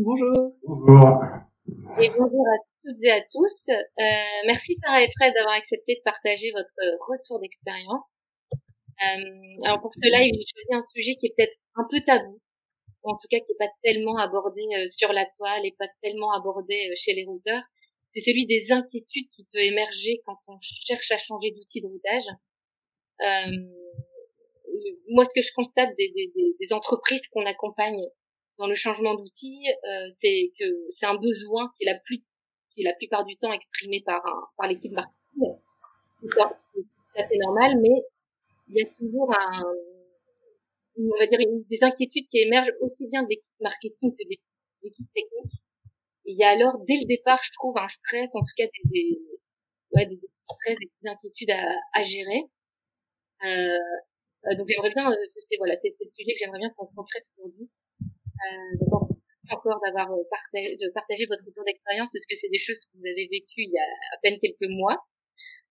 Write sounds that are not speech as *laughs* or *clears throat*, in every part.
Bonjour. Bonjour. Et bonjour à toutes et à tous. Euh, merci Sarah et Fred d'avoir accepté de partager votre retour d'expérience. Euh, alors pour ce live, j'ai choisi un sujet qui est peut-être un peu tabou, ou en tout cas qui n'est pas tellement abordé euh, sur la toile et pas tellement abordé euh, chez les routeurs. C'est celui des inquiétudes qui peut émerger quand on cherche à changer d'outil de routage. Euh, moi, ce que je constate des, des, des entreprises qu'on accompagne dans le changement d'outils, euh, c'est que c'est un besoin qui est la plus qui est la plupart du temps exprimé par un, par l'équipe marketing. C'est tout à normal, mais il y a toujours un on va dire une, des inquiétudes qui émergent aussi bien de l'équipe marketing que des équipes techniques. il y a alors dès le départ, je trouve un stress, en tout cas des, des ouais, des stress, des inquiétudes à, à gérer. Euh, euh, donc j'aimerais bien, euh, c'est voilà, c'est le sujet que j'aimerais bien qu'on traite aujourd'hui. Euh, encore d'avoir partagé, de partager votre retour d'expérience parce que c'est des choses que vous avez vécues il y a à peine quelques mois.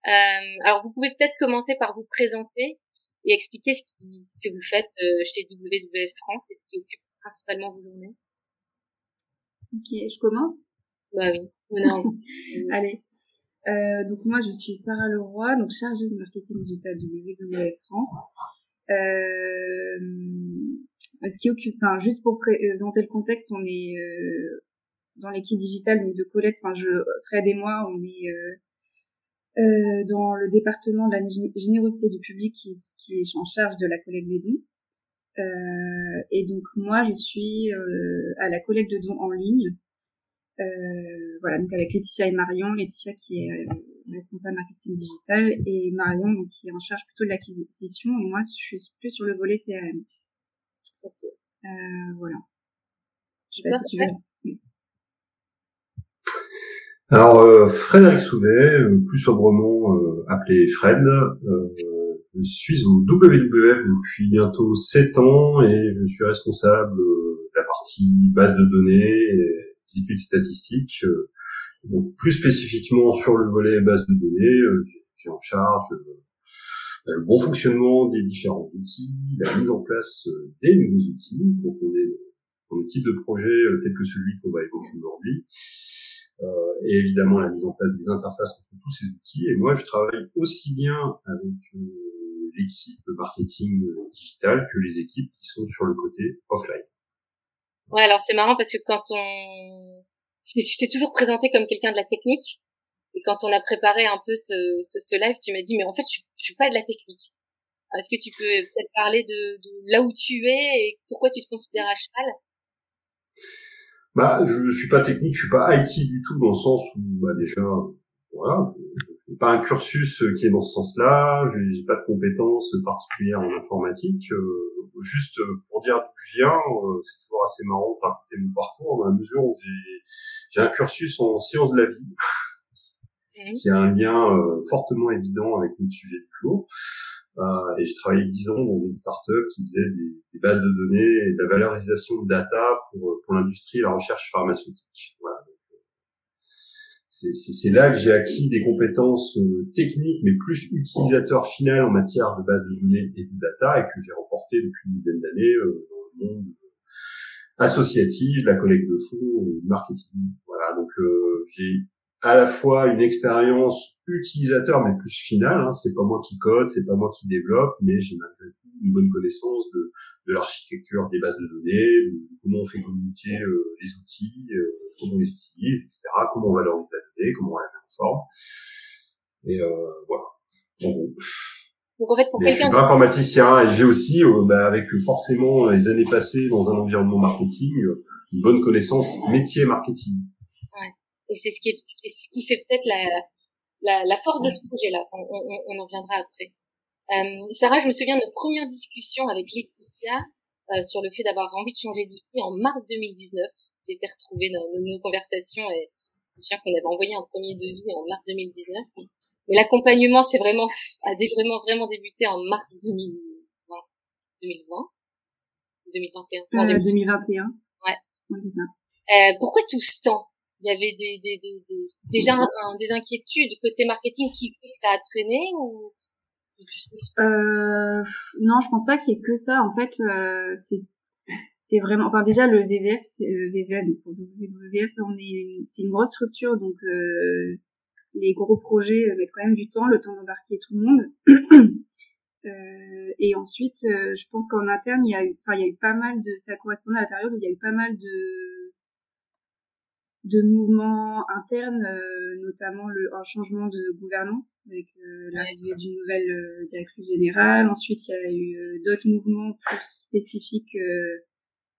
Euh, alors vous pouvez peut-être commencer par vous présenter et expliquer ce, qui, ce que vous faites chez WWF France et ce qui occupe principalement vos journées. Ok, je commence? Bah oui. Non. *laughs* Allez. Euh, donc moi je suis Sarah Leroy, donc chargée de marketing digital de WWF France. Euh, ce qui occupe, enfin, juste pour présenter le contexte, on est euh, dans l'équipe digitale donc de Colette, enfin, je, Fred et moi, on est euh, euh, dans le département de la générosité du public qui, qui est en charge de la collecte des dons. Euh, et donc moi, je suis euh, à la collecte de dons en ligne. Euh, voilà, donc avec Laetitia et Marion. Laetitia qui est responsable marketing digital et Marion donc, qui est en charge plutôt de l'acquisition et moi je suis plus sur le volet CRM. Euh, voilà. Je sais pas si tu veux. Alors euh, Frédéric Souvet, euh, plus sobrement euh, appelé Fred, euh, je suis au WWF depuis bientôt 7 ans et je suis responsable de la partie base de données et études statistiques. donc plus spécifiquement sur le volet base de données, j'ai en charge le bon fonctionnement des différents outils, la mise en place euh, des nouveaux outils quand on est dans le type de projet euh, tel que celui qu'on va évoquer aujourd'hui, euh, et évidemment la mise en place des interfaces entre tous ces outils. Et moi, je travaille aussi bien avec l'équipe marketing digital que les équipes qui sont sur le côté offline. Ouais, alors c'est marrant parce que quand on, *laughs* je t'ai toujours présenté comme quelqu'un de la technique, et quand on a préparé un peu ce, ce, ce live, tu m'as dit, mais en fait, je, je suis pas de la technique. Est-ce que tu peux peut-être parler de, de, là où tu es et pourquoi tu te considères à cheval? Bah, je suis pas technique, je suis pas IT du tout dans le sens où, bah, déjà, voilà, je pas un cursus qui est dans ce sens-là, j'ai pas de compétences particulières en informatique. Euh, juste pour dire d'où je viens, euh, c'est toujours assez marrant de raconter mon parcours dans la mesure où j'ai un cursus en sciences de la vie. Qui a un lien euh, fortement évident avec notre sujet du jour. Euh, et j'ai travaillé dix ans dans une start-up qui faisait des, des, bases de données et de la valorisation de data pour, euh, pour l'industrie et la recherche pharmaceutique. Voilà. C'est là que j'ai acquis des compétences techniques, mais plus utilisateur final en matière de bases de données et de data, et que j'ai remporté depuis une dizaine d'années dans le monde associatif, la collecte de fonds marketing. Voilà, donc j'ai à la fois une expérience utilisateur, mais plus finale. Hein, c'est pas moi qui code, c'est pas moi qui développe, mais j'ai malgré tout une bonne connaissance de, de l'architecture des bases de données, de comment on fait communiquer euh, les outils, euh, comment on les utilise, etc. Comment on valorise la donnée, comment on la met en forme. Et euh, voilà. Donc en fait, pour quelqu'un, je suis pas informaticien et j'ai aussi, euh, bah, avec forcément les années passées dans un environnement marketing, une bonne connaissance métier marketing. Ouais. Et c'est ce qui, est, ce qui fait peut-être la, la, la, force de ce projet-là. On, on, on, en viendra après. Euh, Sarah, je me souviens de notre première discussion avec Laetitia euh, sur le fait d'avoir envie de changer d'outil en mars 2019. J'étais retrouvée dans nos, nos conversations et je me souviens qu'on avait envoyé un premier devis en mars 2019. Mais l'accompagnement, c'est vraiment, a vraiment, vraiment débuté en mars 2020. 2020? 2021? Euh, 2021. Ouais. Oui, c'est ça. Euh, pourquoi tout ce temps? Il y avait des, des, des, des déjà des inquiétudes côté marketing qui fait que ça a traîné ou euh, non, je pense pas qu'il y ait que ça. En fait, euh, c'est c'est vraiment, enfin déjà le VVF, euh, VVF, donc WWF, on est, c'est une grosse structure, donc euh, les gros projets mettent quand même du temps, le temps d'embarquer tout le monde. *clears throat* euh, et ensuite, euh, je pense qu'en interne, il y a eu, enfin il y a eu pas mal de, ça correspondait à la période où il y a eu pas mal de de mouvements internes, euh, notamment le, un changement de gouvernance avec euh, l'arrivée d'une nouvelle euh, directrice générale. Ensuite, il y a eu d'autres mouvements plus spécifiques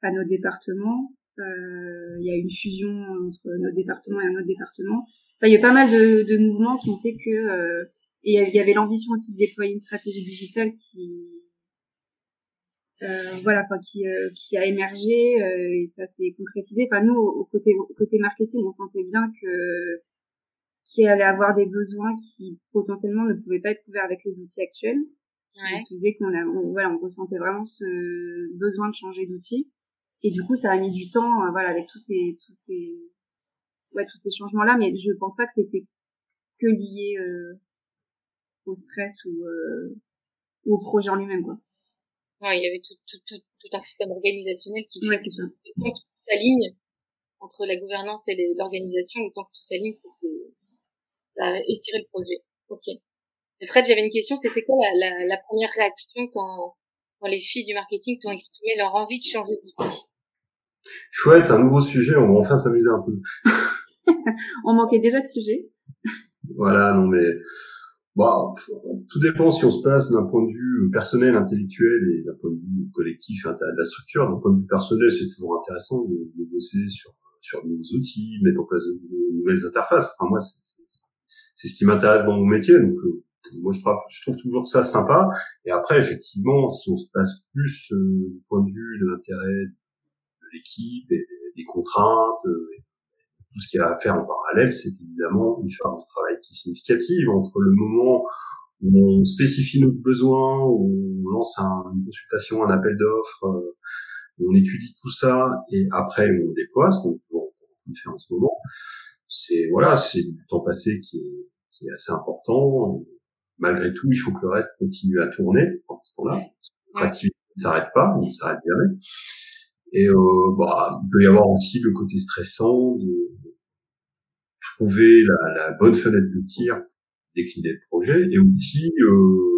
à nos départements. il y a eu une fusion entre notre département et un autre département. Enfin, il y a pas mal de, de mouvements qui ont fait que et il y avait l'ambition aussi de déployer une stratégie digitale qui euh, voilà, enfin qui euh, qui a émergé euh, et ça s'est concrétisé. Enfin nous au, côté au côté marketing, on sentait bien que qu'il allait avoir des besoins qui potentiellement ne pouvaient pas être couverts avec les outils actuels. Qui ouais. faisait qu'on a, voilà, on ressentait vraiment ce besoin de changer d'outils. Et du coup, ça a mis du temps, voilà, avec tous ces, tous ces, ouais, tous ces changements-là. Mais je pense pas que c'était que lié au stress ou, ou au projet en lui-même, quoi. Ouais, il y avait tout, tout, tout, tout un système organisationnel qui fait que tout s'aligne entre la gouvernance et l'organisation, temps que tout s'aligne, c'est que ça a étiré le projet. Ok. Et Fred, j'avais une question, c'est c'est quoi la, la, la, première réaction quand, quand les filles du marketing t'ont exprimé leur envie de changer d'outil? Chouette, un nouveau sujet, on va enfin s'amuser un peu. *laughs* on manquait déjà de sujets. Voilà, non mais bah, tout dépend si on se passe d'un point de vue personnel, intellectuel et d'un point de vue collectif de la structure. D'un point de vue personnel, c'est toujours intéressant de, bosser sur sur de nouveaux outils, mettre en place de, nouvelles interfaces. Enfin moi, c'est ce qui m'intéresse dans mon métier. Donc euh, moi, je trouve, je trouve toujours ça sympa. Et après, effectivement, si on se passe plus euh, du point de vue de l'intérêt de l'équipe et des contraintes, euh, tout ce qu'il y a à faire en parallèle, c'est évidemment une charge de travail qui est significative entre le moment où on spécifie notre besoin, où on lance une consultation, un appel d'offres, euh, où on étudie tout ça et après on déploie, ce qu'on est toujours en train de faire en ce moment. C'est voilà, c'est du temps passé qui est, qui est assez important. malgré tout, il faut que le reste continue à tourner pendant ce temps-là. L'activité ne s'arrête pas, on ne s'arrête jamais. Et euh, bah, il peut y avoir aussi le côté stressant de, trouver la, la, bonne fenêtre de tir pour décliner le projet. Et aussi euh,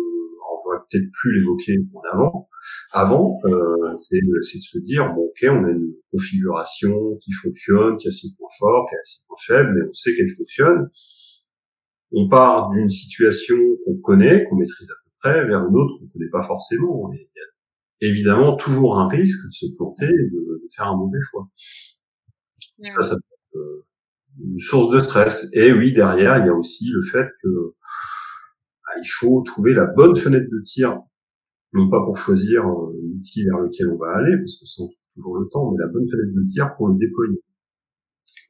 on va peut-être plus l'évoquer en avant avant euh, c'est de se dire bon ok on a une configuration qui fonctionne qui a ses points forts qui a ses points faibles mais on sait qu'elle fonctionne. On part d'une situation qu'on connaît qu'on maîtrise à peu près vers une autre qu'on connaît pas forcément évidemment toujours un risque de se planter et de, de faire un mauvais choix ça ça peut être euh, une source de stress. Et oui, derrière, il y a aussi le fait que bah, il faut trouver la bonne fenêtre de tir, non pas pour choisir euh, l'outil vers lequel on va aller, parce que ça on trouve toujours le temps, mais la bonne fenêtre de tir pour le déployer.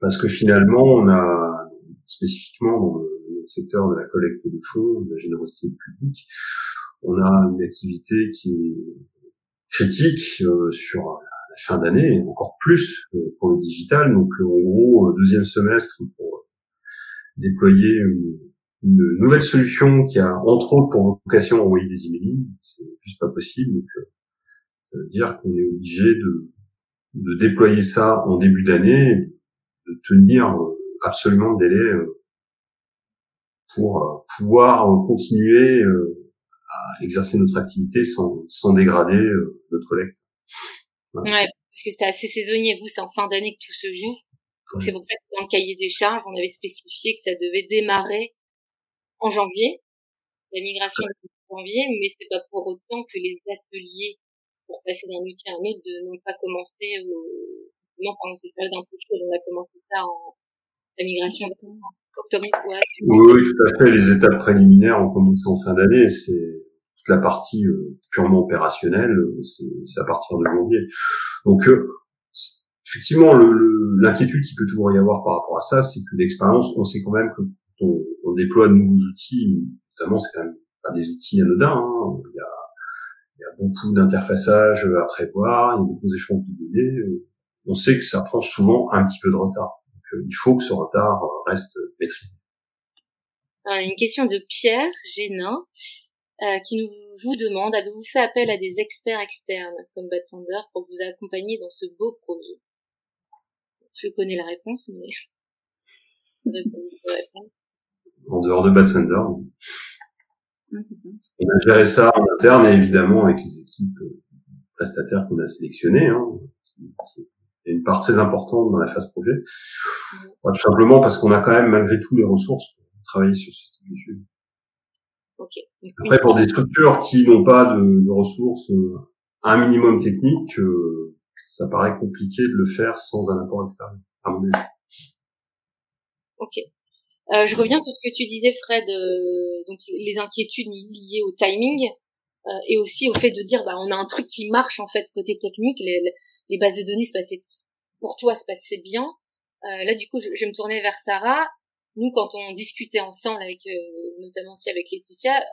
Parce que finalement, on a spécifiquement dans le, secteur de la collecte de fonds, de la générosité publique, on a une activité qui est critique euh, sur la fin d'année, encore plus pour le digital. Donc en gros, deuxième semestre pour déployer une, nouvelle solution qui a entre autres pour vocation d'envoyer des emailing, c'est juste pas possible. Donc euh, ça veut dire qu'on est obligé de, de déployer ça en début d'année, de tenir euh, absolument le délai euh, pour pouvoir continuer à exercer notre activité sans, sans dégrader notre collecte. Ouais, parce que c'est assez saisonnier. Vous, c'est en fin d'année que tout se joue. C'est pour ça que dans le cahier des charges, on avait spécifié que ça devait démarrer en janvier, la migration en janvier, mais c'est pas pour autant que les ateliers pour passer d'un outil à un autre n'ont pas commencé euh, pendant cette période un peu chaude. On a commencé ça en la migration Ouais, oui, tout à fait. Les étapes préliminaires ont commencé en fin d'année. C'est toute la partie euh, purement opérationnelle, euh, c'est à partir de janvier. Donc euh, effectivement, l'inquiétude qui peut toujours y avoir par rapport à ça, c'est que l'expérience, on sait quand même que on, on, déploie de nouveaux outils, notamment c'est quand même pas des outils anodins. Hein. Il, y a, il y a beaucoup d'interfaçage à prévoir, il y a beaucoup d'échanges de données. On sait que ça prend souvent un petit peu de retard. Il faut que ce retard reste maîtrisé. une question de Pierre Génin. Euh, qui nous, vous demande avez-vous fait appel à des experts externes comme Bad Sander pour vous accompagner dans ce beau projet? Je connais la réponse, mais *laughs* en dehors de Bad Sander, on a géré ça en interne et évidemment avec les équipes euh, prestataires qu'on a sélectionnées. Hein. A une part très importante dans la phase projet. tout simplement parce qu'on a quand même malgré tout les ressources pour travailler sur ce type de sujet. Après, pour des structures qui n'ont pas de, ressources, euh, un minimum technique, euh, ça paraît compliqué de le faire sans un apport extérieur, à mon avis. Ok. Euh, je reviens sur ce que tu disais, Fred, donc les inquiétudes liées au timing et aussi au fait de dire, bah, on a un truc qui marche en fait côté technique, les, les bases de données se passaient, pour toi se passaient bien. là, du coup, je, je, me tournais vers Sarah nous, quand on discutait ensemble avec, euh, notamment aussi avec Laetitia, euh,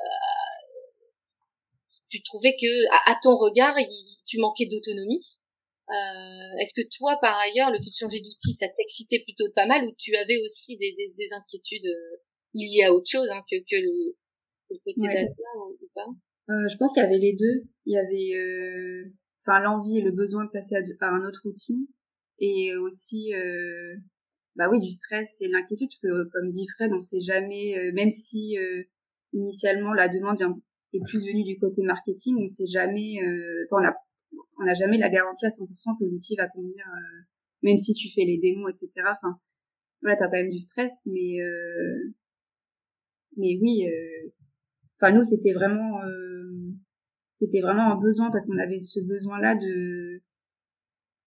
tu trouvais que, à, ton regard, tu manquais d'autonomie. Euh, Est-ce que toi, par ailleurs, le fait de changer d'outil, ça t'excitait plutôt pas mal, ou tu avais aussi des, des, des inquiétudes euh, liées à autre chose hein, que, que, le, côté data ou, pas? Euh, Je pense qu'il y avait les deux. Il y avait, enfin, l'envie et le besoin de passer à, un autre outil, et aussi bah oui, du stress et l'inquiétude, parce que comme dit Fred, on sait jamais, euh, même si euh, initialement la demande est plus venue du côté marketing, on sait jamais, euh, on a on n'a jamais la garantie à 100% que l'outil va convenir, même si tu fais les démos, etc. Enfin, voilà, t'as quand même du stress, mais mais oui, enfin nous c'était vraiment c'était vraiment un besoin parce qu'on avait ce besoin-là de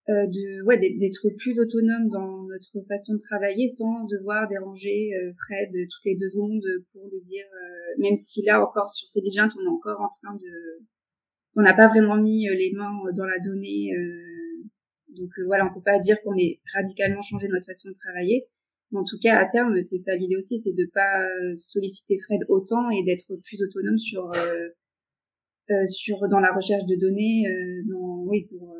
euh, de ouais d'être plus autonome dans notre façon de travailler sans devoir déranger euh, Fred toutes les deux secondes pour lui dire euh, même si là encore sur Celligent on est encore en train de on n'a pas vraiment mis les mains dans la donnée donc voilà on peut pas dire qu'on est radicalement changé notre façon de travailler. Mais en tout cas à terme c'est ça l'idée aussi c'est de pas solliciter Fred autant et d'être plus autonome sur sur dans la recherche de données dans oui pour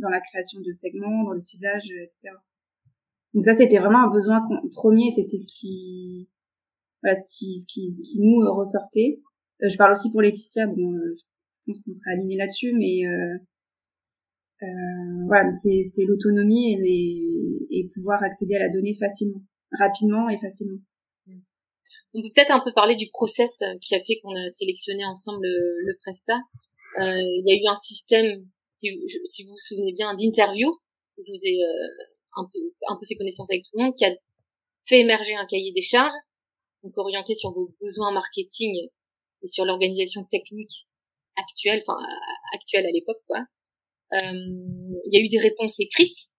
dans la création de segments, dans le ciblage, euh, etc. Donc ça, c'était vraiment un besoin premier, c'était ce qui, voilà, ce qui, ce qui, ce qui nous euh, ressortait. Euh, je parle aussi pour Laetitia, bon, je pense qu'on sera aligné là-dessus, mais euh, euh, voilà, c'est, c'est l'autonomie et, les, et pouvoir accéder à la donnée facilement, rapidement et facilement. On peut peut-être un peu parler du process qui a fait qu'on a sélectionné ensemble le, le Presta. Euh, il y a eu un système si, vous vous souvenez bien, d'interview, je vous ai euh, un, peu, un peu fait connaissance avec tout le monde, qui a fait émerger un cahier des charges, donc orienté sur vos besoins marketing et sur l'organisation technique actuelle, enfin actuelle à l'époque, quoi. Euh, il y a eu des réponses écrites.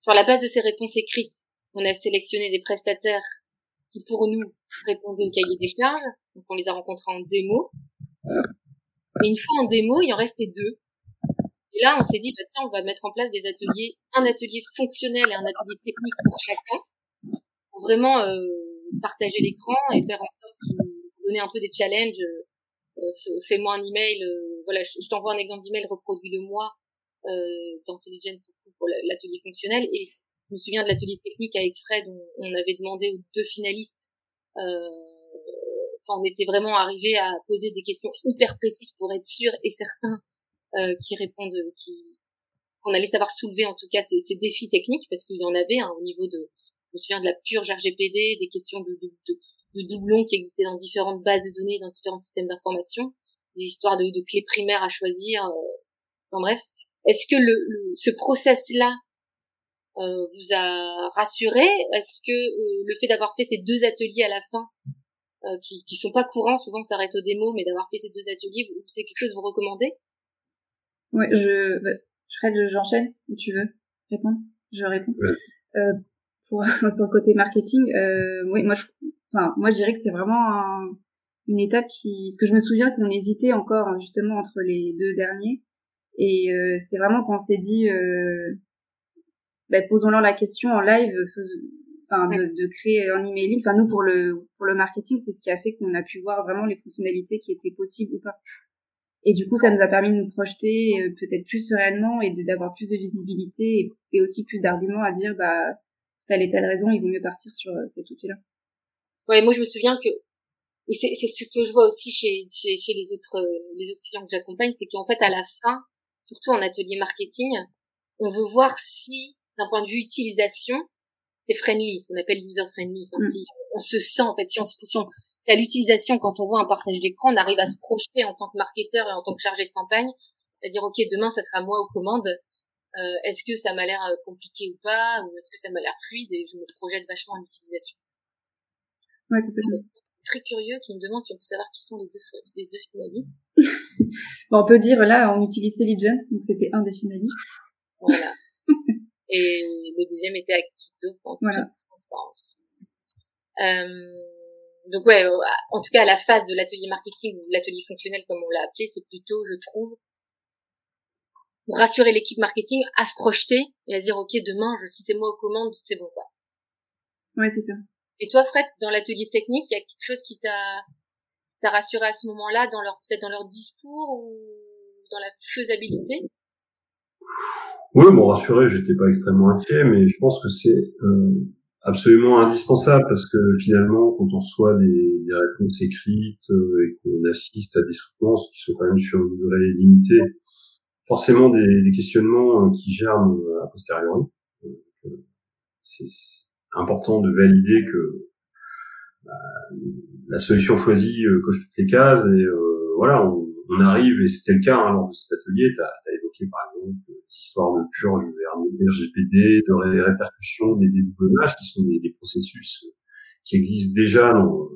Sur la base de ces réponses écrites, on a sélectionné des prestataires qui, pour nous, répondaient au cahier des charges. Donc, on les a rencontrés en démo. Et une fois en démo, il en restait deux. Et là, on s'est dit, bah, tiens, on va mettre en place des ateliers, un atelier fonctionnel et un atelier technique pour chacun, pour vraiment euh, partager l'écran et faire en sorte qu'il donner un peu des challenges. Euh, fais-moi un email, euh, voilà, je, t'envoie un exemple d'email, reproduis-le-moi euh, dans Celigen pour, pour l'atelier fonctionnel. Et je me souviens de l'atelier technique avec Fred, on, on avait demandé aux deux finalistes Enfin, on était vraiment arrivé à poser des questions hyper précises pour être sûr et certain euh, qui répondent, qui qu'on allait savoir soulever en tout cas ces, ces défis techniques parce qu'il y en avait hein, au niveau de, je me souviens de la purge RGPD, des questions de, de, de, de doublons qui existaient dans différentes bases de données, dans différents systèmes d'information, des histoires de, de, clés primaires à choisir. Euh, enfin bref, est-ce que le, ce process-là vous a rassuré? Est-ce que le fait d'avoir fait ces deux ateliers à la fin, qui, qui sont pas courants, souvent ça s'arrête aux démos, mais d'avoir fait ces deux ateliers, c'est quelque chose que vous recommandez? Ouais, je, Fred, j'enchaîne ou tu veux répondre? Je réponds. Euh, pour, *laughs* pour le côté marketing, euh, oui, moi, je, enfin, moi, je dirais que c'est vraiment une étape qui, parce que je me souviens qu'on hésitait encore justement entre les deux derniers, et euh, c'est vraiment quand on s'est dit, euh, bah, posons-leur la question en live, enfin, de, de, créer un emailing. Enfin, nous pour le pour le marketing, c'est ce qui a fait qu'on a pu voir vraiment les fonctionnalités qui étaient possibles ou pas. Et du coup, ça nous a permis de nous projeter euh, peut-être plus sereinement et d'avoir plus de visibilité et, aussi plus d'arguments à dire, bah, telle et telle raison, il vaut mieux partir sur euh, cet outil-là. Ouais, moi je me souviens que et c'est ce que je vois aussi chez, chez, chez les autres euh, les autres clients que j'accompagne, c'est qu'en fait à la fin, surtout en atelier marketing, on veut voir si d'un point de vue utilisation, c'est friendly, ce qu'on appelle user friendly. Enfin, mm. Si on se sent en fait, si on se si c'est à l'utilisation quand on voit un partage d'écran, on arrive à se projeter en tant que marketeur et en tant que chargé de campagne, à dire ok demain ça sera moi aux commandes. Euh, est-ce que ça m'a l'air euh, compliqué ou pas, ou est-ce que ça m'a l'air fluide? Et je me projette vachement en utilisation. Ouais, complètement. Très curieux qui me demande si on peut savoir qui sont les deux, les deux finalistes. *laughs* bon, on peut dire là, on utilisait Legend, donc c'était un des finalistes. Voilà. Et le deuxième était Actito pour voilà. transparence. Euh, donc ouais, euh, en tout cas à la phase de l'atelier marketing ou l'atelier fonctionnel comme on l'a appelé, c'est plutôt, je trouve, pour rassurer l'équipe marketing à se projeter et à dire ok demain, si c'est moi aux commandes, c'est bon quoi. Ouais, c'est ça. Et toi, Fred, dans l'atelier technique, il y a quelque chose qui t'a t'a rassuré à ce moment-là, dans leur peut-être dans leur discours ou dans la faisabilité? Oui, bon rassuré, j'étais pas extrêmement inquiet, mais je pense que c'est euh, absolument indispensable parce que finalement, quand on reçoit des, des réponses écrites euh, et qu'on assiste à des soutenances qui sont quand même sur une durée limitée, forcément des, des questionnements euh, qui germent euh, a posteriori. C'est important de valider que bah, la solution choisie coche toutes les cases et voilà, on, on arrive, et c'était le cas hein, lors de cet atelier, tu as, évoqué par exemple des histoires de purge vers RGPD, de répercussions, des dédoublonnages, qui sont des, des, processus qui existent déjà dans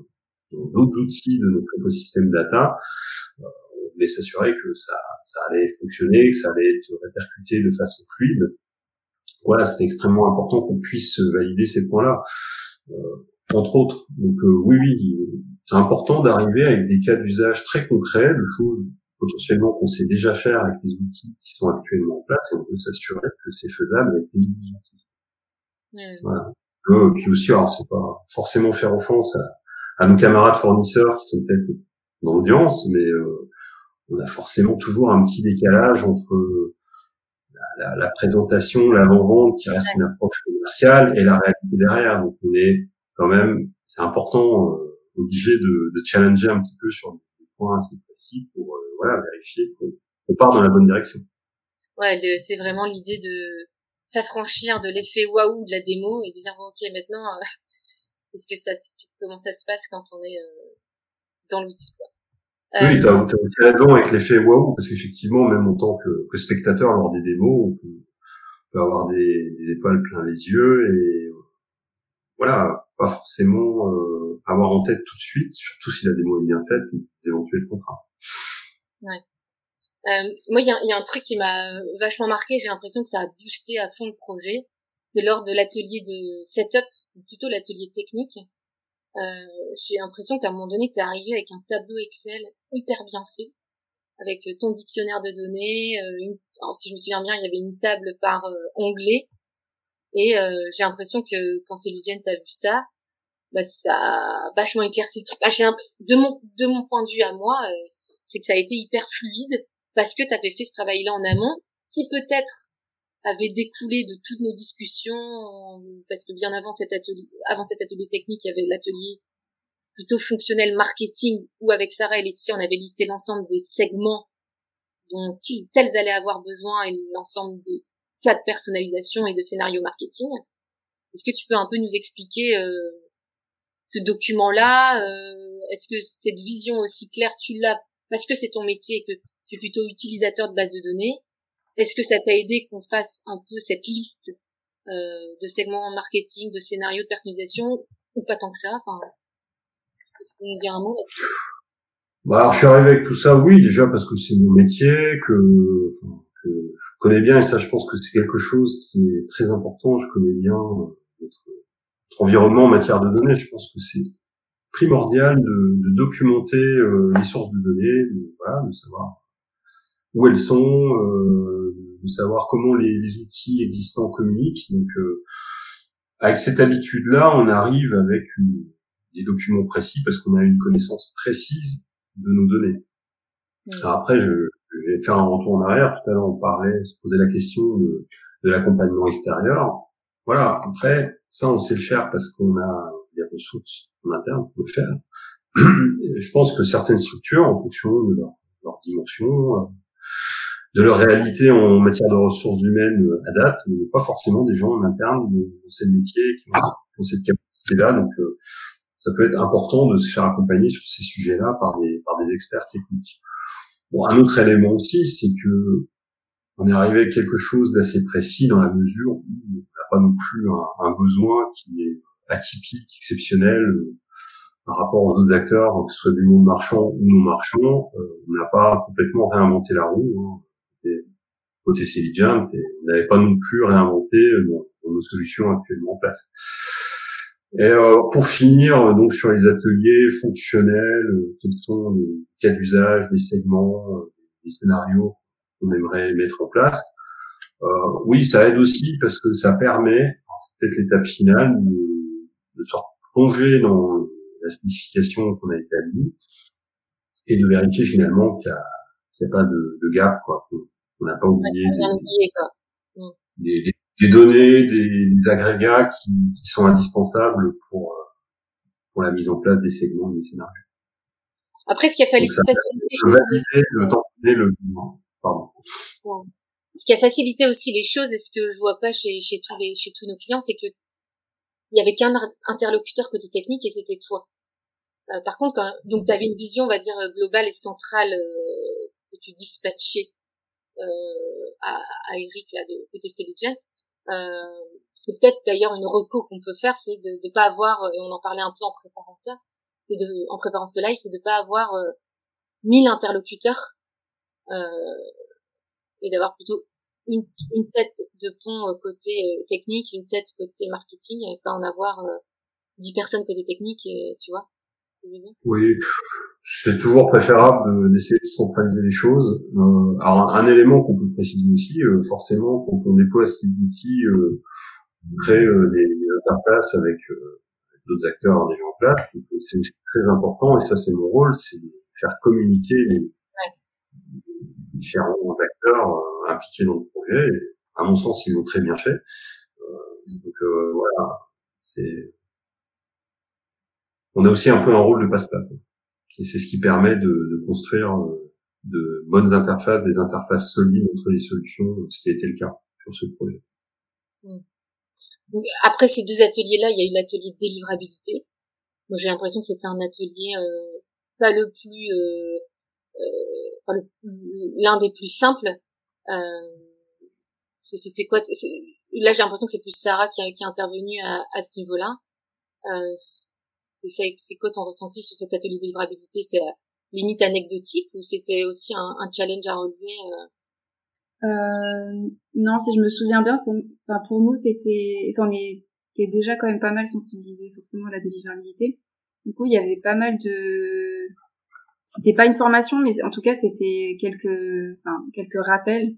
d'autres outils de notre écosystème data. Euh, on voulait s'assurer que ça, ça allait fonctionner, que ça allait être répercuté de façon fluide. Voilà, c'était extrêmement important qu'on puisse valider ces points-là. Euh, entre autres. Donc euh, oui, oui, c'est important d'arriver avec des cas d'usage très concrets, de choses potentiellement qu'on sait déjà faire avec les outils qui sont actuellement en place, et on peut s'assurer que c'est faisable avec les outils. Voilà. Euh, puis aussi, alors c'est pas forcément faire offense à, nos camarades fournisseurs qui sont peut-être dans l'audience, mais euh, on a forcément toujours un petit décalage entre la, la, la présentation, l'avant-vente qui reste une approche commerciale et la réalité derrière. Donc on est quand même, c'est important, euh, obligé de, de, challenger un petit peu sur des points assez précis pour euh, voilà vérifier qu'on part dans la bonne direction. Ouais, c'est vraiment l'idée de s'affranchir de l'effet waouh de la démo et de dire bon, ok maintenant euh, *laughs* est-ce que ça comment ça se passe quand on est euh, dans l'outil quoi. Oui, tu as, as, raison avec l'effet waouh parce qu'effectivement même en tant que, que, spectateur lors des démos on peut, on peut avoir des, des, étoiles plein les yeux et voilà pas forcément euh, avoir en tête tout de suite, surtout si la démo est bien faite, les éventuels contrats. Ouais. Euh, moi, il y a, y a, un truc qui m'a vachement marqué. J'ai l'impression que ça a boosté à fond le projet. C'est lors de l'atelier de setup, ou plutôt l'atelier technique. Euh, j'ai l'impression qu'à un moment donné, tu es arrivé avec un tableau Excel hyper bien fait, avec ton dictionnaire de données. Euh, une... Si je me souviens bien, il y avait une table par euh, onglet. Et euh, j'ai l'impression que quand Céline t'a vu ça, bah, ça a vachement éclairci le truc. Ah, de mon de mon point de vue à moi, euh, c'est que ça a été hyper fluide parce que tu avais fait ce travail-là en amont, qui peut-être avait découlé de toutes nos discussions, parce que bien avant cet atelier, avant cet atelier technique, il y avait l'atelier plutôt fonctionnel marketing où avec Sarah et Laetitia, on avait listé l'ensemble des segments dont tels allaient avoir besoin et l'ensemble des cas de personnalisation et de scénario marketing. Est-ce que tu peux un peu nous expliquer euh, ce document-là euh, Est-ce que cette vision aussi claire, tu l'as parce que c'est ton métier et que tu es plutôt utilisateur de base de données Est-ce que ça t'a aidé qu'on fasse un peu cette liste euh, de segments marketing, de scénarios de personnalisation, ou pas tant que ça? Enfin, tu nous dire un mot bah alors, je suis arrivé avec tout ça, oui, déjà parce que c'est mon métier, que, que je connais bien, et ça, je pense que c'est quelque chose qui est très important. Je connais bien notre, notre environnement en matière de données. Je pense que c'est primordial de, de documenter euh, les sources de données, de, voilà, de savoir où elles sont, euh, de savoir comment les, les, outils existants communiquent. Donc, euh, avec cette habitude-là, on arrive avec une, des documents précis parce qu'on a une connaissance précise de nos données. Alors après, je, je, vais faire un retour en arrière. Tout à l'heure, on parlait, se posait la question de, de l'accompagnement extérieur. Voilà. Après, ça, on sait le faire parce qu'on a des ressources en interne pour le faire. *clears throat* je pense que certaines structures, en fonction de leur, dimension, euh, de leur réalité en matière de ressources humaines euh, adaptent, mais pas forcément des gens en interne dans ces métiers qui ont, cette capacité-là. Donc, euh, ça peut être important de se faire accompagner sur ces sujets-là par des, par des experts techniques. Bon, un autre élément aussi, c'est que on est arrivé avec quelque chose d'assez précis dans la mesure où pas non plus un, besoin qui est atypique, exceptionnel euh, par rapport aux autres acteurs, que ce soit du monde marchand ou non marchand. Euh, on n'a pas complètement réinventé la roue. Hein. Côté Celigent, et on n'avait pas non plus réinventé euh, nos solutions actuellement en place. Et euh, pour finir, donc sur les ateliers fonctionnels, quels sont les cas d'usage, les segments, les scénarios qu'on aimerait mettre en place euh, Oui, ça aide aussi parce que ça permet, peut-être l'étape finale, de de se plonger dans la spécification qu'on a établie et de vérifier finalement qu'il n'y a, a, pas de, de gap, quoi, qu'on n'a pas oublié mm. des, des, des, données, des, agrégats qui, qui, sont indispensables pour, pour la mise en place des segments et des scénarios. Après, ce qui a fallu faciliter le temps le pardon. Ce qui a facilité aussi les choses, et ce que je vois pas chez, chez tous les, chez tous nos clients, c'est que il y avait qu'un interlocuteur côté technique et c'était toi. Euh, par contre, quand, donc tu avais une vision, on va dire globale et centrale euh, que tu dispatchais euh, à, à, Eric là de côté Celigent. Euh, c'est peut-être d'ailleurs une reco qu'on peut faire, c'est de ne pas avoir et on en parlait un peu en préparant ça, c'est de en préparant ce live, c'est de pas avoir mille interlocuteurs et d'avoir plutôt une, une tête de pont euh, côté euh, technique, une tête côté marketing, et pas en avoir euh, dix personnes côté technique, tu vois. Oui, c'est toujours préférable d'essayer de centraliser les choses. Alors un, élément qu'on peut préciser aussi, forcément, quand on déploie ces outils, on crée des, interfaces avec d'autres acteurs déjà en place. C'est très important, et ça c'est mon rôle, c'est de faire communiquer les, différents acteurs euh, impliqués dans le projet. Et, à mon sens, ils l'ont très bien fait. Euh, donc euh, voilà, c'est on a aussi un peu un rôle de passe-plat. Et c'est ce qui permet de, de, construire de bonnes interfaces, des interfaces solides entre les solutions, ce qui a été le cas sur ce projet. Mmh. Donc, après ces deux ateliers-là, il y a eu l'atelier délivrabilité. Moi, j'ai l'impression que c'était un atelier euh, pas le plus euh, euh, l'un des plus simples. Euh, c'est quoi Là, j'ai l'impression que c'est plus Sarah qui, qui est intervenue à, ce niveau-là. Euh, c'est quoi ton ressenti sur cet atelier de livrabilité? C'est limite anecdotique ou c'était aussi un, challenge à relever. Euh, non, si je me souviens bien, pour, enfin pour nous c'était, enfin on était déjà quand même pas mal sensibilisés forcément à la délivrabilité. Du coup, il y avait pas mal de c'était pas une formation, mais en tout cas c'était quelques, enfin, quelques rappels,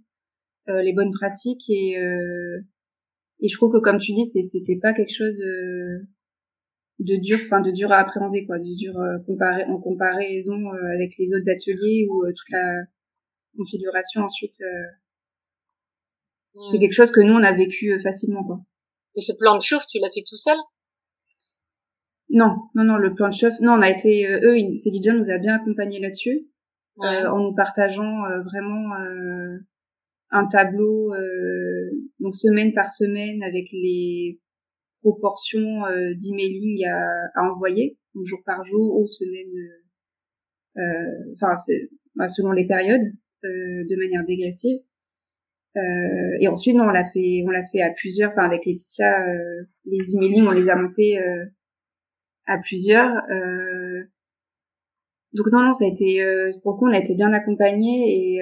euh, les bonnes pratiques et euh, et je trouve que comme tu dis, c'était pas quelque chose de, de dur, enfin de dur à appréhender quoi, de dur euh, comparé, en comparaison euh, avec les autres ateliers ou toute la configuration ensuite. C'est mmh. quelque chose que nous on a vécu facilement quoi. Et ce plan de chauffe, tu l'as fait tout seul? Non, non, non, le plan de chauffe. Non, on a été, euh, eux, Célidia nous a bien accompagnés là-dessus, euh, en nous partageant euh, vraiment euh, un tableau, donc semaine par semaine, avec les proportions d'emailing à, à envoyer, donc jour par jour ou semaine, enfin, bah, selon les périodes, de manière dégressive. Euh, et ensuite, non, on l'a fait, on l'a fait à plusieurs. Enfin, avec Laetitia, euh, les emailing, on les a montés euh, à plusieurs. Euh, donc non, non, ça a été euh, pour le coup, on a été bien accompagnés et,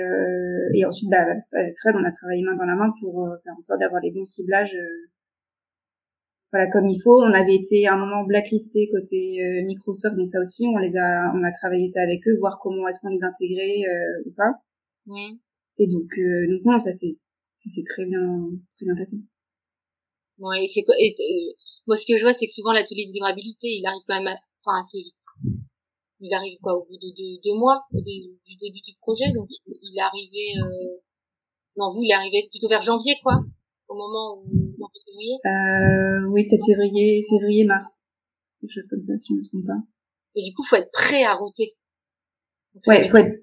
et ensuite, bah, avec Fred, on a travaillé main dans la main pour faire en sorte d'avoir les bons ciblages. voilà, comme il faut. On avait été à un moment blacklisté côté Microsoft, donc ça aussi, on les a, on a travaillé ça avec eux, voir comment est-ce qu'on les intégrait ou pas. Oui. Et donc, euh, donc non, ça s'est, ça s'est très bien, très bien passé. Ouais, c'est quoi, et, euh, moi, ce que je vois, c'est que souvent, l'atelier de livrabilité, il arrive quand même, enfin, assez vite. Il arrive quoi, au bout de deux, mois, du début du projet, donc il, est arrivé, euh, non, vous, il est arrivé plutôt vers janvier, quoi, au moment où, janvier, février. Euh, oui, peut-être février, février, mars. Quelque chose comme ça, si je ne me trompe pas. Et du coup, faut être prêt à router. ouais, faut être,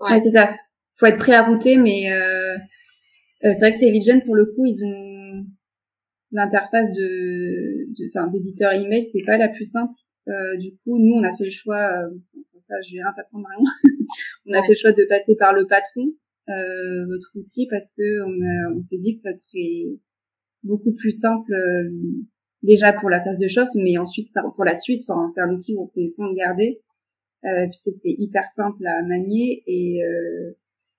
ouais, ouais c'est ça faut être prêt à router, mais euh, euh, c'est vrai que c'est Legion pour le coup, ils ont l'interface de, enfin, d'éditeur email, c'est pas la plus simple. Euh, du coup, nous, on a fait le choix, euh, ça, je vais rien t'apprendre rien. *laughs* on a fait le choix de passer par le patron, euh, votre outil, parce que on, a, on s'est dit que ça serait beaucoup plus simple déjà pour la phase de chauffe, mais ensuite pour la suite. Enfin, c'est un outil qu'on compte garder puisque c'est hyper simple à manier et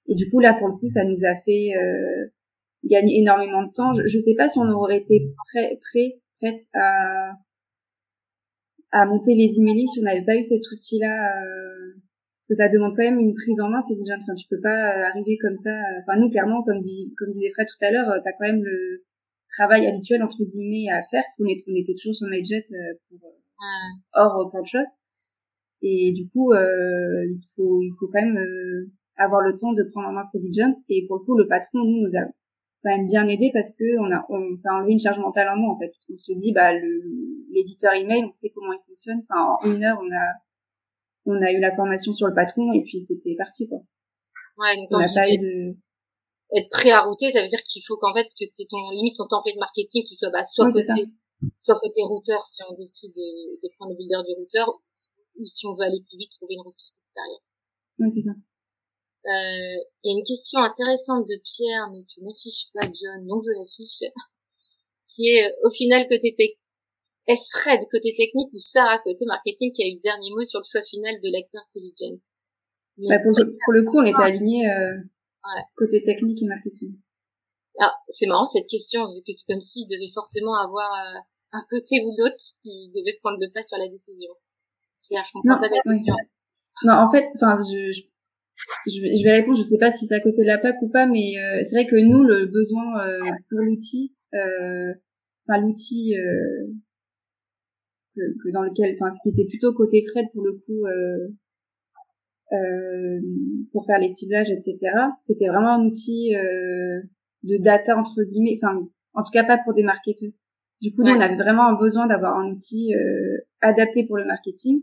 et du coup, là, pour le coup, ça nous a fait euh, gagner énormément de temps. Je ne sais pas si on aurait été prêt, prêt, prête à, à monter les emails si on n'avait pas eu cet outil-là. Euh, parce que ça demande quand même une prise en main. C'est déjà, enfin, tu peux pas euh, arriver comme ça. Enfin, nous, clairement, comme dit, comme disait Fred tout à l'heure, tu as quand même le travail habituel entre guillemets à faire. Parce qu'on on était toujours sur MyJet pour hors plan de chauffe. Et du coup, il faut, il faut quand même avoir le temps de prendre en main ces diligence. Et pour le coup, le patron, nous, nous a quand même bien aidé parce que on a, on, ça a enlevé une charge mentale en moi, en fait. On se dit, bah, l'éditeur email, on sait comment il fonctionne. Enfin, en une heure, on a, on a eu la formation sur le patron et puis c'était parti, quoi. Ouais, donc on a pas eu de... Être prêt à router, ça veut dire qu'il faut qu'en fait, que c'est ton, limite, ton template marketing qui soit, bah, soit côté, soit côté routeur si on décide de, de prendre le builder du routeur, ou si on veut aller plus vite, trouver une ressource extérieure. Oui, c'est ça. Euh, il y a une question intéressante de Pierre, mais tu n'affiches pas John, donc je l'affiche, *laughs* qui est au final côté technique. Est-ce Fred côté technique ou Sarah côté marketing qui a eu le dernier mot sur le choix final de l'acteur Sylvian bah pour, pour, le coup, on était alignés euh, côté technique et marketing. Alors, c'est marrant cette question, parce que c'est comme s'il devait forcément avoir euh, un côté ou l'autre qui devait prendre le pas sur la décision. Pierre, je comprends pas la question. Non, en fait, enfin, je, je je vais, je vais répondre, je sais pas si c'est à côté de la PAC ou pas, mais euh, c'est vrai que nous, le besoin euh, pour l'outil, euh, enfin l'outil que, que, dans lequel, enfin ce qui était plutôt côté Fred pour le coup, pour faire les ciblages, etc. C'était vraiment un outil de data entre guillemets, enfin en tout cas pas pour des marketeurs. Du coup, nous, on avait vraiment un besoin d'avoir un outil adapté pour le marketing,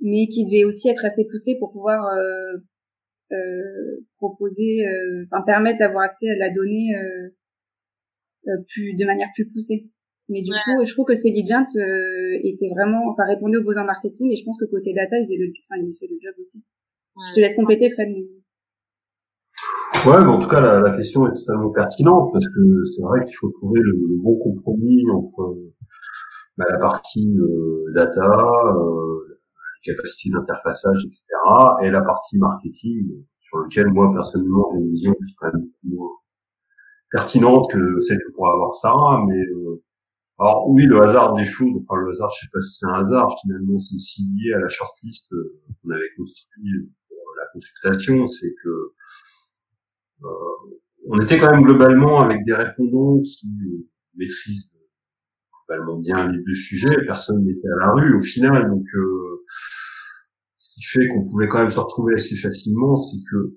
mais qui devait aussi être assez poussé pour pouvoir euh, proposer, euh, enfin permettre d'avoir accès à la donnée euh, plus de manière plus poussée. Mais du coup, je trouve que Celigent euh, était vraiment, enfin répondait aux besoins marketing et je pense que côté data, il faisait le, enfin, il fait le job aussi. Je te laisse compléter, Fred. Mais... Ouais, mais en tout cas, la, la, question est totalement pertinente parce que c'est vrai qu'il faut trouver le, bon compromis entre bah, la partie euh, data, euh, capacité d'interfaçage, etc. Et la partie marketing, sur lequel moi personnellement j'ai une vision qui est quand même beaucoup moins pertinente que celle que pourrait avoir Sarah. Mais euh, alors oui, le hasard des choses, enfin le hasard, je sais pas si c'est un hasard, finalement c'est aussi lié à la shortlist euh, qu'on avait construit pour la consultation, c'est que euh, on était quand même globalement avec des répondants qui maîtrisent globalement bien les deux sujets, personne n'était à la rue au final, donc euh, ce qui fait qu'on pouvait quand même se retrouver assez facilement, c'est que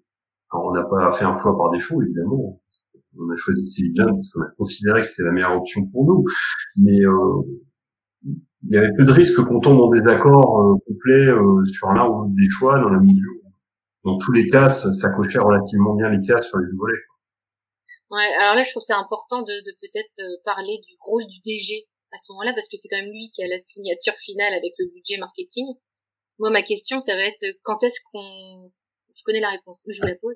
on n'a pas fait un choix par défaut, évidemment, on a choisi Céline parce qu'on a considéré que c'était la meilleure option pour nous, mais euh, il y avait peu de risques qu'on tombe en désaccord euh, complet euh, sur l'un ou l'autre des choix, dans la mesure où, dans tous les cas, ça, ça cochait relativement bien les cas sur les deux volets. Ouais, alors là, je trouve c'est important de, de peut-être euh, parler du rôle du DG à ce moment-là, parce que c'est quand même lui qui a la signature finale avec le budget marketing. Moi, ma question, ça va être quand est-ce qu'on, je connais la réponse, je vous la pose.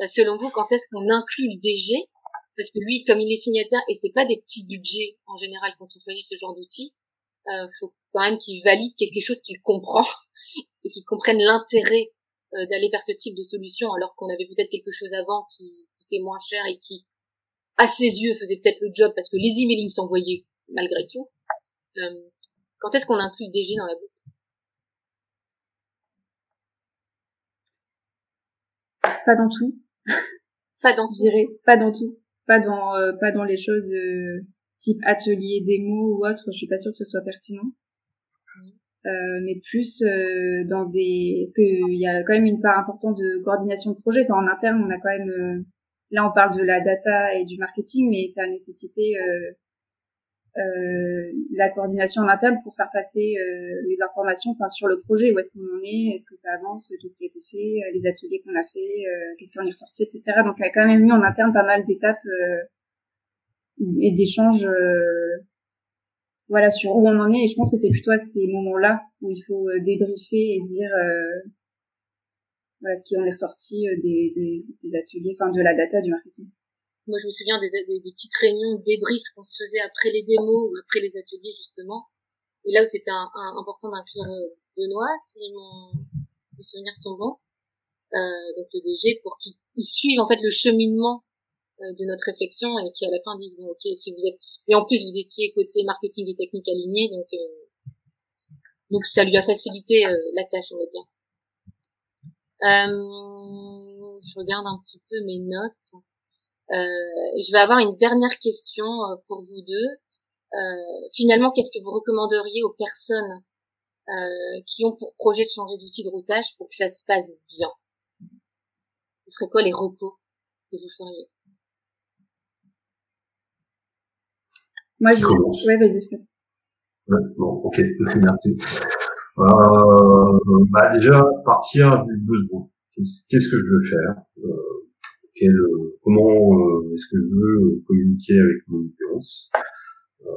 Euh, selon vous, quand est-ce qu'on inclut le DG parce que lui, comme il est signataire, et c'est pas des petits budgets en général quand on choisit ce genre d'outils, euh, faut quand même qu'il valide quelque chose qu'il comprend *laughs* et qu'il comprenne l'intérêt euh, d'aller vers ce type de solution, alors qu'on avait peut-être quelque chose avant qui coûtait moins cher et qui, à ses yeux, faisait peut-être le job parce que les emailings s'envoyaient malgré tout. Euh, quand est-ce qu'on inclut le DG dans la boucle? Pas dans tout. Pas dans tout. Je dirais pas dans tout. Pas dans euh, pas dans les choses euh, type atelier, démo ou autre. Je suis pas sûre que ce soit pertinent. Mmh. Euh, mais plus euh, dans des est-ce qu'il y a quand même une part importante de coordination de projet enfin en interne on a quand même là on parle de la data et du marketing mais ça a nécessité euh, la coordination en interne pour faire passer euh, les informations enfin sur le projet où est-ce qu'on en est est-ce que ça avance qu'est-ce qui a été fait euh, les ateliers qu'on a fait qu'est-ce qui en est ressorti etc donc il y a quand même eu en interne pas mal d'étapes et d'échanges voilà sur où on en est. Et je pense que c'est plutôt à ces moments-là où il faut débriefer et se dire voilà ce qui en est ressorti des, des, des ateliers enfin de la data du marketing moi, je me souviens des, des, des petites réunions, des briefs qu'on se faisait après les démos ou après les ateliers, justement. Et là où c'était un, important d'inclure euh, Benoît, si mon, mes souvenirs sont bons, euh, donc le DG, pour qu'il suive en fait le cheminement euh, de notre réflexion et qui à la fin disent bon ok si vous êtes et en plus vous étiez côté marketing et technique aligné donc euh, donc ça lui a facilité euh, la tâche on va dire. je regarde un petit peu mes notes. Euh, je vais avoir une dernière question euh, pour vous deux. Euh, finalement, qu'est-ce que vous recommanderiez aux personnes qui ont pour projet de changer d'outil de routage pour que ça se passe bien? Ce serait quoi les repos que vous feriez? Moi, je... Ouais, vas-y. Ouais, bon, ok, *laughs* merci. Euh, bah déjà, partir du besoin. Qu'est-ce que je veux faire? Euh, euh, comment euh, est-ce que je veux communiquer avec mon audience, euh,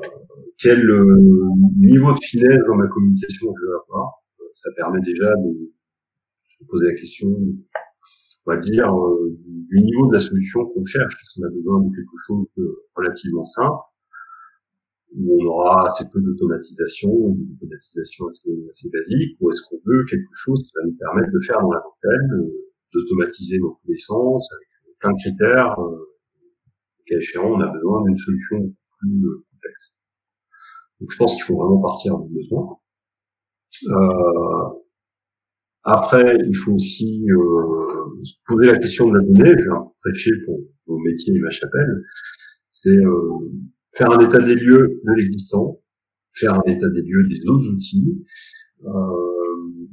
quel niveau de finesse dans ma communication je veux avoir. ça permet déjà de se poser la question, on va dire, du niveau de la solution qu'on cherche. Est-ce qu'on a besoin de quelque chose de relativement simple où on aura assez peu d'automatisation, une automatisation assez, assez basique, ou est-ce qu'on veut quelque chose qui va nous permettre de faire dans la dentelle, d'automatiser sens, avec plein de critères. Euh, échéant, on a besoin d'une solution plus euh, complexe. Donc je pense qu'il faut vraiment partir du besoin. Euh, après, il faut aussi euh, se poser la question de la donnée. Je viens prêcher pour mon métier et ma chapelle. C'est euh, faire un état des lieux de l'existant, faire un état des lieux des autres outils. Euh,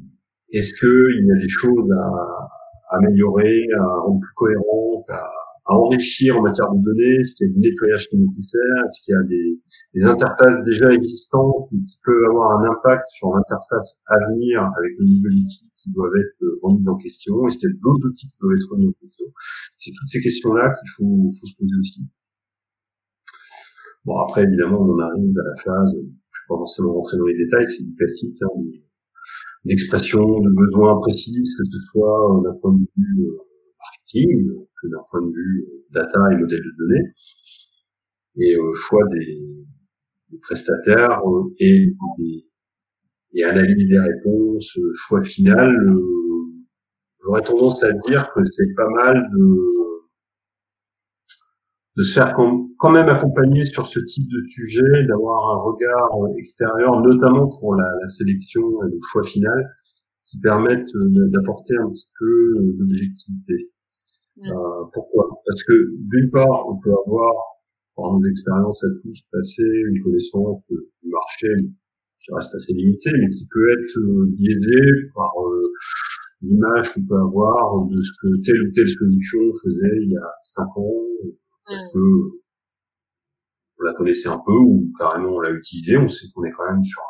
Est-ce qu'il y a des choses à, améliorer, à rendre plus cohérente, à, enrichir en matière de données, qu'il y a du nettoyage qui est nécessaire, qu'il y a des, des, interfaces déjà existantes qui, peuvent avoir un impact sur l'interface à venir avec de nouveaux outils qui doivent être euh, remis en question, est-ce qu'il y a d'autres outils qui doivent être remis en question? C'est toutes ces questions-là qu'il faut, faut se poser aussi. Bon, après, évidemment, on arrive à la phase, je ne vais pas forcément rentrer dans les détails, c'est du classique, hein, d'expression de besoins précis, que ce soit euh, d'un point de vue euh, marketing, que d'un point de vue euh, data et modèle de données, et choix des, des prestataires et, et analyse des réponses, choix final. J'aurais tendance à dire que c'est pas mal de de se faire quand même accompagner sur ce type de sujet, d'avoir un regard extérieur, notamment pour la, la, sélection et le choix final, qui permettent euh, d'apporter un petit peu euh, d'objectivité. Euh, pourquoi? Parce que d'une part, on peut avoir, par nos expériences à tous passées, une connaissance du marché qui reste assez limitée, mais qui peut être biaisée par l'image qu'on peut avoir de ce que telle ou telle solution faisait il y a cinq ans, parce que on la connaissait un peu ou carrément on l'a utilisée. On sait qu'on est quand même sur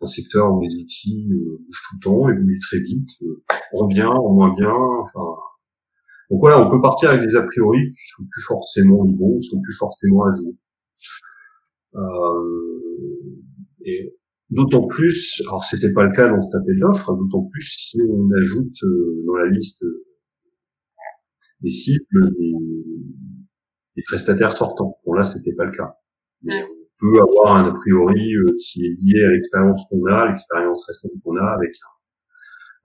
un, secteur où les outils euh, bougent tout le temps, évoluent très vite, euh, en bien, en moins bien. Enfin, donc voilà, on peut partir avec des a priori qui sont plus forcément bons, qui sont plus forcément à jour. Euh, et d'autant plus, alors c'était pas le cas dans cet appel d'offres, d'autant plus si on ajoute dans la liste des cibles des, les prestataires sortants. Bon là, c'était pas le cas. Mais on peut avoir un a priori euh, qui est lié à l'expérience qu'on a, l'expérience récente qu'on a avec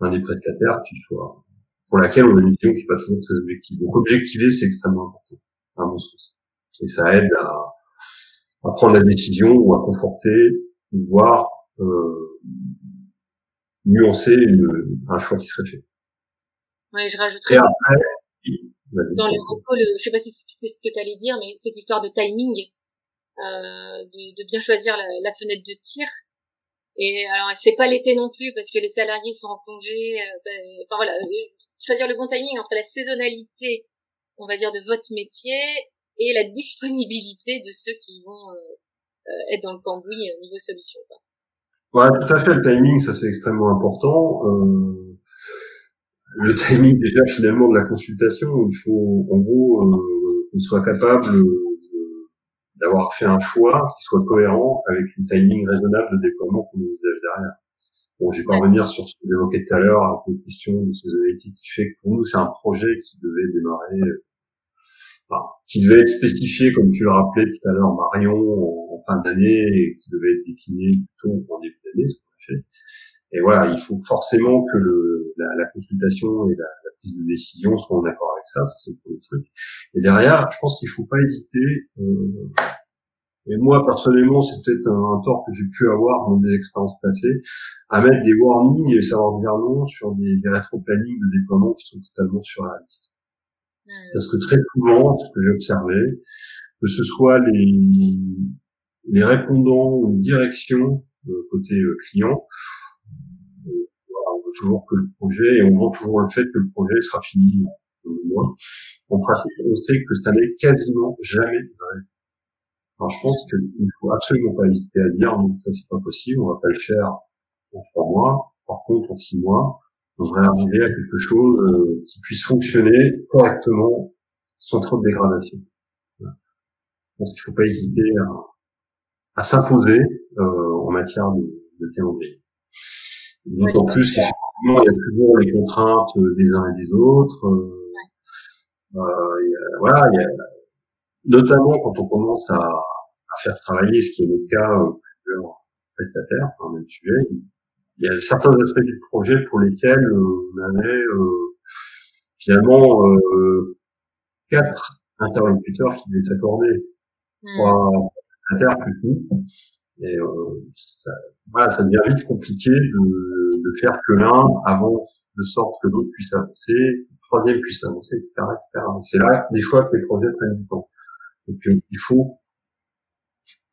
un, des prestataires qui soit pour laquelle on a une vision qui n'est pas toujours très objective. Donc objectiver, c'est extrêmement important, à mon sens. Et ça aide à, à prendre la décision ou à conforter, voire euh, nuancer une, un choix qui serait fait. Ouais, je rajouterais. Dans les recos, je sais pas si c'est ce que tu allais dire, mais cette histoire de timing, euh, de, de, bien choisir la, la, fenêtre de tir. Et alors, c'est pas l'été non plus parce que les salariés sont en congé. Euh, ben, enfin voilà, euh, choisir le bon timing entre la saisonnalité, on va dire, de votre métier et la disponibilité de ceux qui vont euh, être dans le cambouis niveau solution. Quoi. Ouais, tout à fait. Le timing, ça c'est extrêmement important. Euh, le timing déjà finalement de la consultation, il faut en gros euh, qu'on soit capable d'avoir fait un choix qui soit cohérent avec une timing raisonnable de déploiement qu'on envisage derrière. Bon, je vais pas revenir sur ce que j'évoquais tout à l'heure, à la question de saisonnalité qui fait que pour nous c'est un projet qui devait démarrer qui devait être spécifié, comme tu le rappelais tout à l'heure, Marion, en, fin d'année, et qui devait être décliné plutôt en début d'année, ce qu'on a fait. Et voilà, il faut forcément que le, la, la, consultation et la, la, prise de décision soient en accord avec ça, ça c'est le premier truc. Et derrière, je pense qu'il faut pas hésiter. Euh, et moi personnellement, c'est peut-être un, tort que j'ai pu avoir dans des expériences passées, à mettre des warnings et savoir dire non sur des, des rétro-plannings de déploiement qui sont totalement surréalistes. Parce que très souvent, ce que j'ai observé, que ce soit les, les répondants ou les directions euh, côté euh, client, toujours que le projet, et on vend toujours le fait que le projet sera fini dans le mois. En pratique, on sait que ça n'est quasiment jamais vrai. Alors je pense qu'il ne faut absolument pas hésiter à dire non, ça c'est pas possible, on va pas le faire en trois mois, par contre en six mois, on devrait arriver à quelque chose euh, qui puisse fonctionner correctement sans trop de dégradation. Voilà. Je pense qu'il ne faut pas hésiter à, à s'imposer euh, en matière de, de calendrier. D'autant plus il y a toujours les contraintes des uns et des autres. Euh, y a, voilà, il y a, notamment quand on commence à, à, faire travailler, ce qui est le cas euh, plusieurs prestataires, enfin, même sujet, il y a certains aspects du projet pour lesquels euh, on avait euh, finalement euh, quatre interlocuteurs qui devaient s'accorder. Hmm. Trois inter plus nous. Et ça, voilà, ça devient vite compliqué de, de faire que l'un avance de sorte que l'autre puisse avancer, le troisième puisse avancer, etc., etc. C'est là des fois que les projets prennent du temps. Donc il faut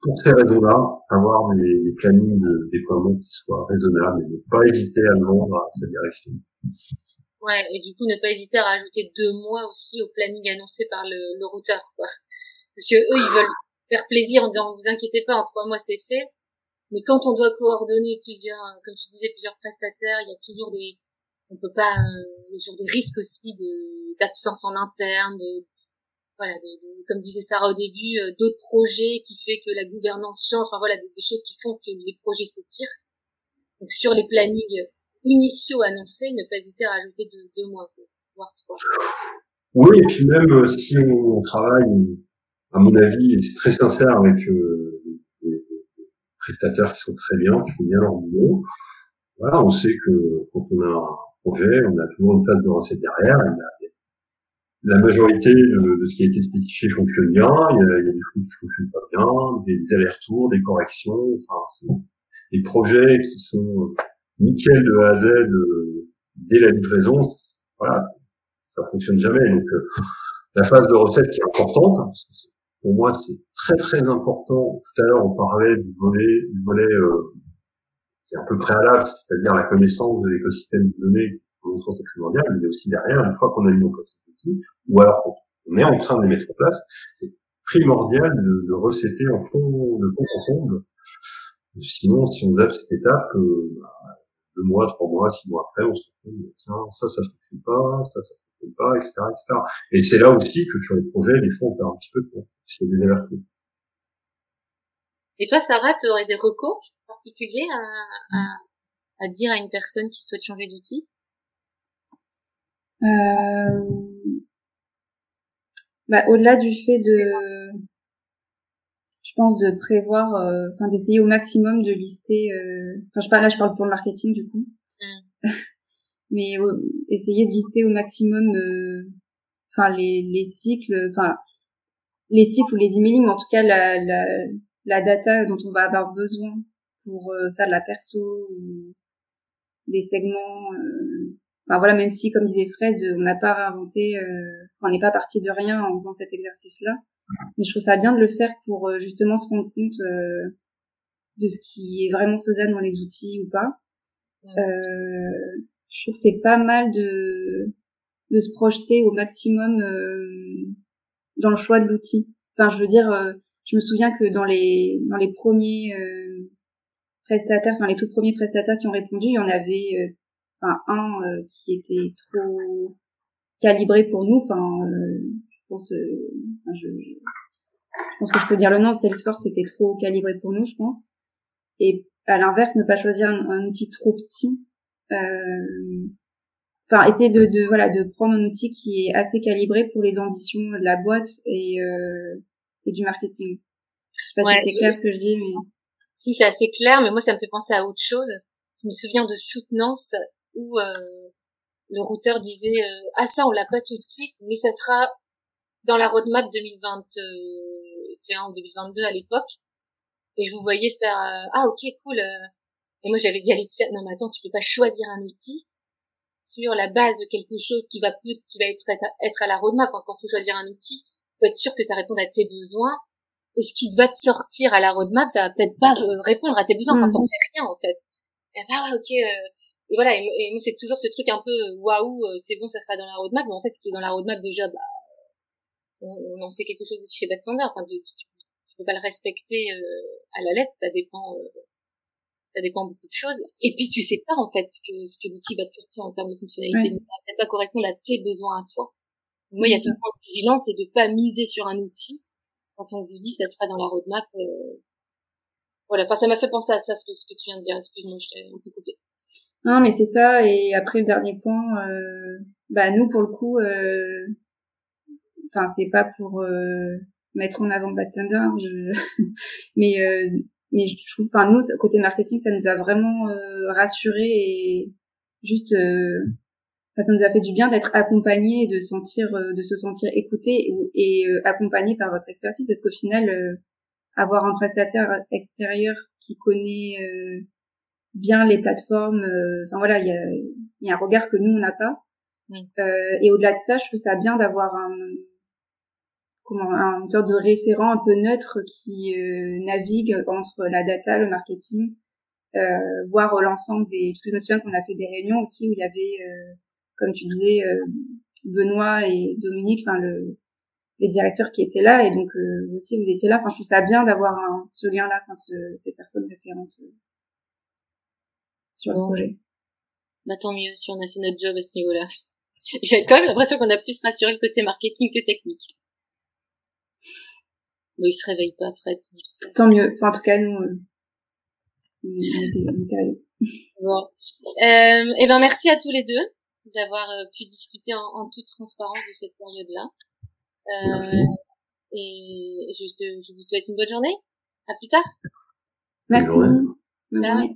pour ces raisons-là, avoir des, des, plannings de déploiement qui soient raisonnables et ne pas hésiter à le vendre à cette direction. Ouais, et du coup, ne pas hésiter à rajouter deux mois aussi au planning annoncé par le, le routeur, quoi. Parce que eux, ils veulent faire plaisir en disant, vous inquiétez pas, en trois mois c'est fait. Mais quand on doit coordonner plusieurs, comme tu disais, plusieurs prestataires, il y a toujours des, on peut pas, euh, il y a toujours des risques aussi de, d'absence en interne, de, voilà, comme disait Sarah au début, euh, d'autres projets qui fait que la gouvernance change, enfin voilà, des, choses qui font que les projets s'étirent. Donc sur les plannings initiaux annoncés, ne pas hésiter à rajouter deux, mois, voire trois. Oui, et puis même euh, si on travaille, à mon avis, c'est très sincère avec euh, des, prestataires qui sont très bien, qui font bien leur boulot, voilà, on sait que quand on a un projet, on a toujours une phase de recette derrière, il y a la majorité de, ce qui a été spécifié fonctionne bien. Il y a, il y a des choses qui fonctionnent pas bien, des, allers-retours, des corrections. Enfin, c'est des projets qui sont euh, nickel de A à Z euh, dès la livraison. Voilà, ça fonctionne jamais. Donc, euh, la phase de recette qui est importante, pour moi, c'est très très important. Tout à l'heure, on parlait du volet, du volet qui est un peu préalable, c'est-à-dire la connaissance de l'écosystème de données. C'est primordial. Mais aussi derrière, une fois qu'on a mis en place ou alors on est en train de les mettre en place, c'est primordial de, de recéter en fond, de fond en comble. Sinon, si on zappe cette étape, euh, bah, deux mois, trois mois, six mois après, on se retrouve, tiens, ça, ça fonctionne pas, ça, ça pas, etc., etc. Et c'est là aussi que sur les projets, des fois, on perd un petit peu de temps, a des alertes. Et toi, Sarah, tu aurais des recours particuliers à, à, à dire à une personne qui souhaite changer d'outil? Euh, bah, au-delà du fait de, je pense de prévoir, euh, enfin d'essayer au maximum de lister. Euh, enfin, je parle là, je parle pour le marketing du coup, mm. Mais essayer de lister au maximum, enfin les, les cycles, enfin les cycles ou les emailing, en tout cas la, la, la data dont on va avoir besoin pour faire de la perso ou des segments. Enfin voilà, même si, comme disait Fred, on n'a pas réinventé, euh, on n'est pas parti de rien en faisant cet exercice-là. Mais je trouve ça bien de le faire pour euh, justement se rendre compte euh, de ce qui est vraiment faisable dans les outils ou pas. Euh, je trouve que c'est pas mal de de se projeter au maximum dans le choix de l'outil. Enfin, je veux dire, je me souviens que dans les dans les premiers prestataires, enfin les tout premiers prestataires qui ont répondu, il y en avait enfin un euh, qui était trop calibré pour nous. Enfin, euh, je pense, euh, je, je, pense que je peux dire le nom. Salesforce c'était trop calibré pour nous, je pense. Et à l'inverse, ne pas choisir un, outil trop petit. Enfin, essayer de, de, voilà de prendre un outil qui est assez calibré pour les ambitions de la boîte et, et du marketing. Je sais pas si c'est clair ce que je dis, mais si c'est assez clair, mais moi ça me fait penser à autre chose. Je me souviens de soutenance où euh, le routeur disait euh, ah ça on l'a pas tout de suite, mais ça sera dans la roadmap 2021 ou 2022 à l'époque. Et je vous voyais faire euh, ah ok cool. Et moi j'avais dit à Laetitia non mais attends tu peux pas choisir un outil sur la base de quelque chose qui va qui va être être à la roadmap. Hein, quand faut choisir un outil, faut être sûr que ça réponde à tes besoins. Et ce qui va te sortir à la roadmap, ça va peut-être pas répondre à tes besoins quand mmh. t'en sais rien en fait. Et ah ok, et voilà, et, moi c'est toujours ce truc un peu euh, waouh, euh, c'est bon, ça sera dans la roadmap, mais en fait ce qui est dans la roadmap déjà, bah, on, en sait quelque chose aussi chez Bad enfin tu, tu, peux pas le respecter euh, à la lettre, ça dépend, ça dépend beaucoup de choses. Et puis tu sais pas en fait ce que ce que l'outil va te sortir en termes de fonctionnalité, donc ça va peut-être pas correspondre à tes besoins à toi. moi il y a ce point de vigilance, c'est de pas miser sur un outil quand on vous dit ça sera dans la roadmap. Voilà, enfin ça m'a fait penser à ça ce que, ce que tu viens de dire. Excuse-moi, je t'ai un peu coupé. Non, mais c'est ça. Et après, le dernier point, euh, bah nous, pour le coup, euh, enfin, c'est pas pour euh, mettre en avant Bad Thunder, hein, je... *laughs* mais euh, mais je trouve, enfin, nous, côté marketing, ça nous a vraiment euh, rassurés et juste, ça nous a fait du bien d'être accompagnés et de sentir, de se sentir écouté et, et accompagné par votre expertise, parce qu'au final, avoir un prestataire extérieur qui connaît bien les plateformes. Euh, enfin voilà, il y a, y a, un regard que nous on n'a pas. Euh, et au-delà de ça, je trouve ça bien d'avoir un comment un, une sorte de référent un peu neutre qui euh, navigue entre la data, le marketing, euh, voir l'ensemble des. Parce que je me souviens qu'on a fait des réunions aussi où il y avait, comme tu disais, Benoît et Dominique, enfin le les directeurs qui étaient là et donc aussi vous étiez là. Enfin, je trouve ça bien d'avoir ce lien-là, enfin ce, ces personnes référentes sur le projet. Bah tant mieux si on a fait notre job à ce niveau-là. *laughs* J'ai quand même l'impression qu'on a plus rassuré le côté marketing que technique. Bon, il se réveille pas, Fred. Tant mieux. Enfin, en tout cas, nous, euh, on était, Bon. Euh, et eh ben, merci à tous les deux d'avoir euh, pu discuter en, en, toute transparence de cette période-là. Euh, merci. Et je, je, vous souhaite une bonne journée. À plus tard. Merci. Bonne journée.